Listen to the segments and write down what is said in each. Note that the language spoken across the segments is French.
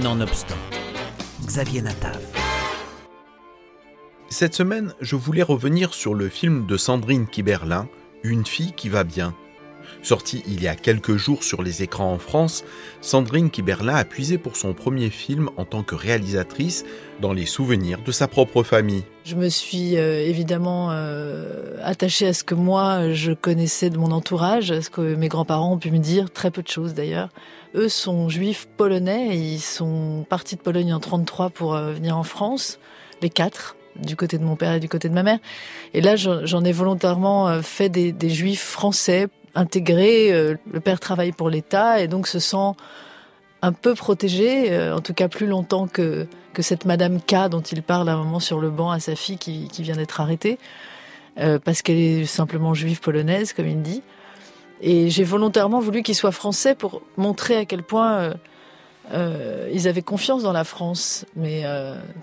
Nonobstant, Xavier Natav. Cette semaine, je voulais revenir sur le film de Sandrine Kiberlin, Une fille qui va bien. Sorti il y a quelques jours sur les écrans en France, Sandrine Kiberlin a puisé pour son premier film en tant que réalisatrice dans les souvenirs de sa propre famille. Je me suis euh, évidemment euh, attachée à ce que moi je connaissais de mon entourage, à ce que mes grands-parents ont pu me dire, très peu de choses d'ailleurs. Eux sont juifs polonais, ils sont partis de Pologne en 33 pour euh, venir en France, les quatre du côté de mon père et du côté de ma mère. Et là, j'en ai volontairement fait des, juifs français intégré. Euh, le père travaille pour l'État et donc se sent un peu protégé, euh, en tout cas plus longtemps que, que cette Madame K dont il parle à un moment sur le banc à sa fille qui, qui vient d'être arrêtée, euh, parce qu'elle est simplement juive polonaise, comme il dit. Et j'ai volontairement voulu qu'il soit français pour montrer à quel point euh, ils avaient confiance dans la France, mais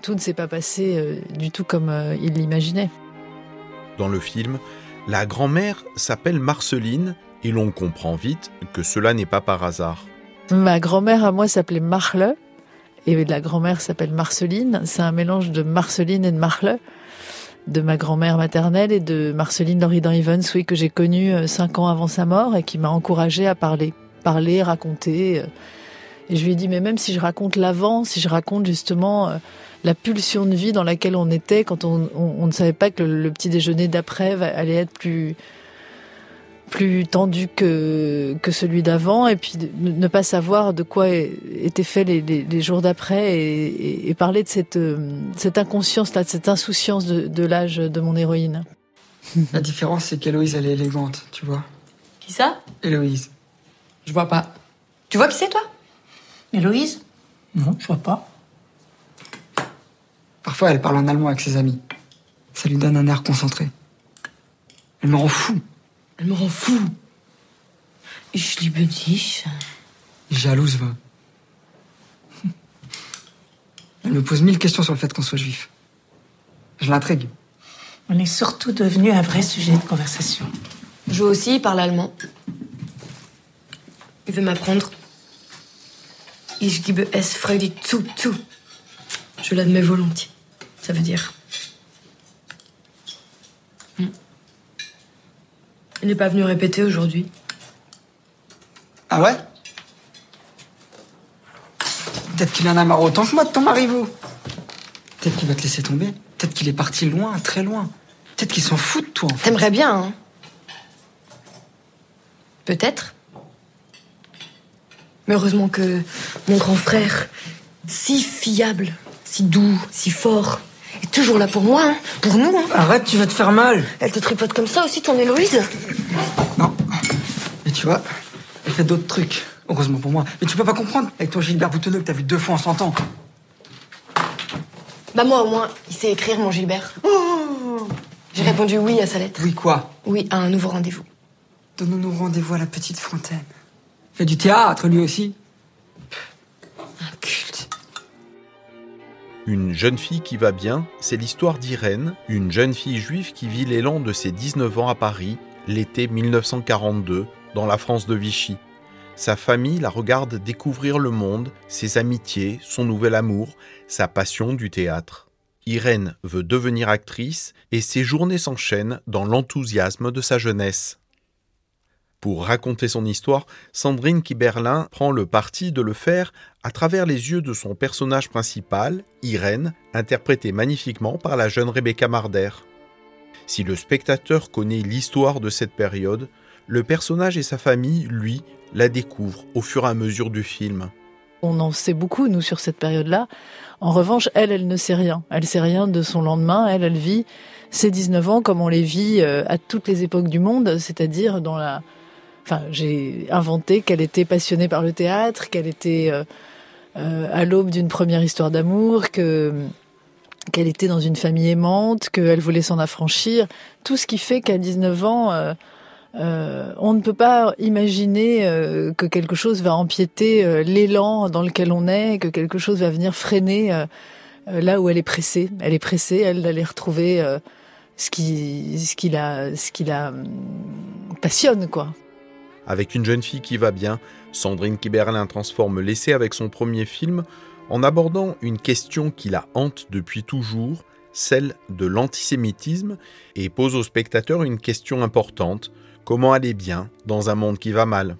tout ne s'est pas passé du tout comme ils l'imaginaient. Dans le film, la grand-mère s'appelle Marceline et l'on comprend vite que cela n'est pas par hasard. Ma grand-mère à moi s'appelait Marle et la grand-mère s'appelle Marceline. C'est un mélange de Marceline et de Marle, de ma grand-mère maternelle et de Marceline Loridan Evans, oui, que j'ai connue euh, cinq ans avant sa mort et qui m'a encouragée à parler, parler, raconter. Euh. Et je lui ai dit, mais même si je raconte l'avant, si je raconte justement euh, la pulsion de vie dans laquelle on était quand on, ne savait pas que le, petit déjeuner d'après allait être plus plus tendu que, que celui d'avant et puis ne pas savoir de quoi étaient faits les, jours d'après et, parler de cette, cette inconscience là, de cette insouciance de, de l'âge de mon héroïne. La différence c'est qu'Héloïse elle est élégante, tu vois. Qui ça? Héloïse. Je vois pas. Tu vois qui c'est toi? Héloïse? Non, je vois pas. Parfois, elle parle en allemand avec ses amis. Ça lui donne un air concentré. Elle me rend fou. Elle me rend fou. Ich liebe dich. Jalouse, va. Elle me pose mille questions sur le fait qu'on soit juif. Je l'intrigue. On est surtout devenu un vrai sujet de conversation. Je aussi parle allemand. Il veut m'apprendre. Ich gebe es freudig zu, zu. Je l'admets volontiers ça veut dire. Il n'est pas venu répéter aujourd'hui. Ah ouais? Peut-être qu'il en a marre autant que moi de ton mari, vous. Peut-être qu'il va te laisser tomber. Peut-être qu'il est parti loin, très loin. Peut-être qu'il s'en fout de toi. En T'aimerais bien, hein Peut-être. Mais heureusement que mon grand frère, si fiable, si doux, si fort, est toujours là pour moi, hein. pour nous. Hein. Arrête, tu vas te faire mal. Elle te tripote comme ça aussi, ton Héloïse Non. Mais tu vois, elle fait d'autres trucs. Heureusement pour moi. Mais tu peux pas comprendre avec ton Gilbert Boutonneux que t'as vu deux fois en 100 ans. Bah moi au moins, il sait écrire mon Gilbert. Oh. J'ai répondu oui à sa lettre. Oui quoi? Oui à un nouveau rendez-vous. Donnons-nous rendez-vous à la petite fontaine. Fait du théâtre lui aussi. Une jeune fille qui va bien, c'est l'histoire d'Irène, une jeune fille juive qui vit l'élan de ses 19 ans à Paris, l'été 1942, dans la France de Vichy. Sa famille la regarde découvrir le monde, ses amitiés, son nouvel amour, sa passion du théâtre. Irène veut devenir actrice et ses journées s'enchaînent dans l'enthousiasme de sa jeunesse. Pour raconter son histoire, Sandrine Kiberlin prend le parti de le faire à travers les yeux de son personnage principal, Irène, interprétée magnifiquement par la jeune Rebecca Marder. Si le spectateur connaît l'histoire de cette période, le personnage et sa famille, lui, la découvrent au fur et à mesure du film. On en sait beaucoup, nous, sur cette période-là. En revanche, elle, elle ne sait rien. Elle sait rien de son lendemain. Elle, elle vit ses 19 ans comme on les vit euh, à toutes les époques du monde, c'est-à-dire dans la, Enfin, j'ai inventé qu'elle était passionnée par le théâtre, qu'elle était euh, euh, à l'aube d'une première histoire d'amour, que qu'elle était dans une famille aimante, qu'elle voulait s'en affranchir. Tout ce qui fait qu'à 19 ans, euh, on ne peut pas imaginer que quelque chose va empiéter l'élan dans lequel on est, que quelque chose va venir freiner là où elle est pressée. Elle est pressée, elle d'aller retrouver ce qui, ce qui la, ce qui la hum, passionne, quoi. Avec une jeune fille qui va bien, Sandrine Kiberlin transforme l'essai avec son premier film en abordant une question qui la hante depuis toujours, celle de l'antisémitisme, et pose au spectateur une question importante, comment aller bien dans un monde qui va mal?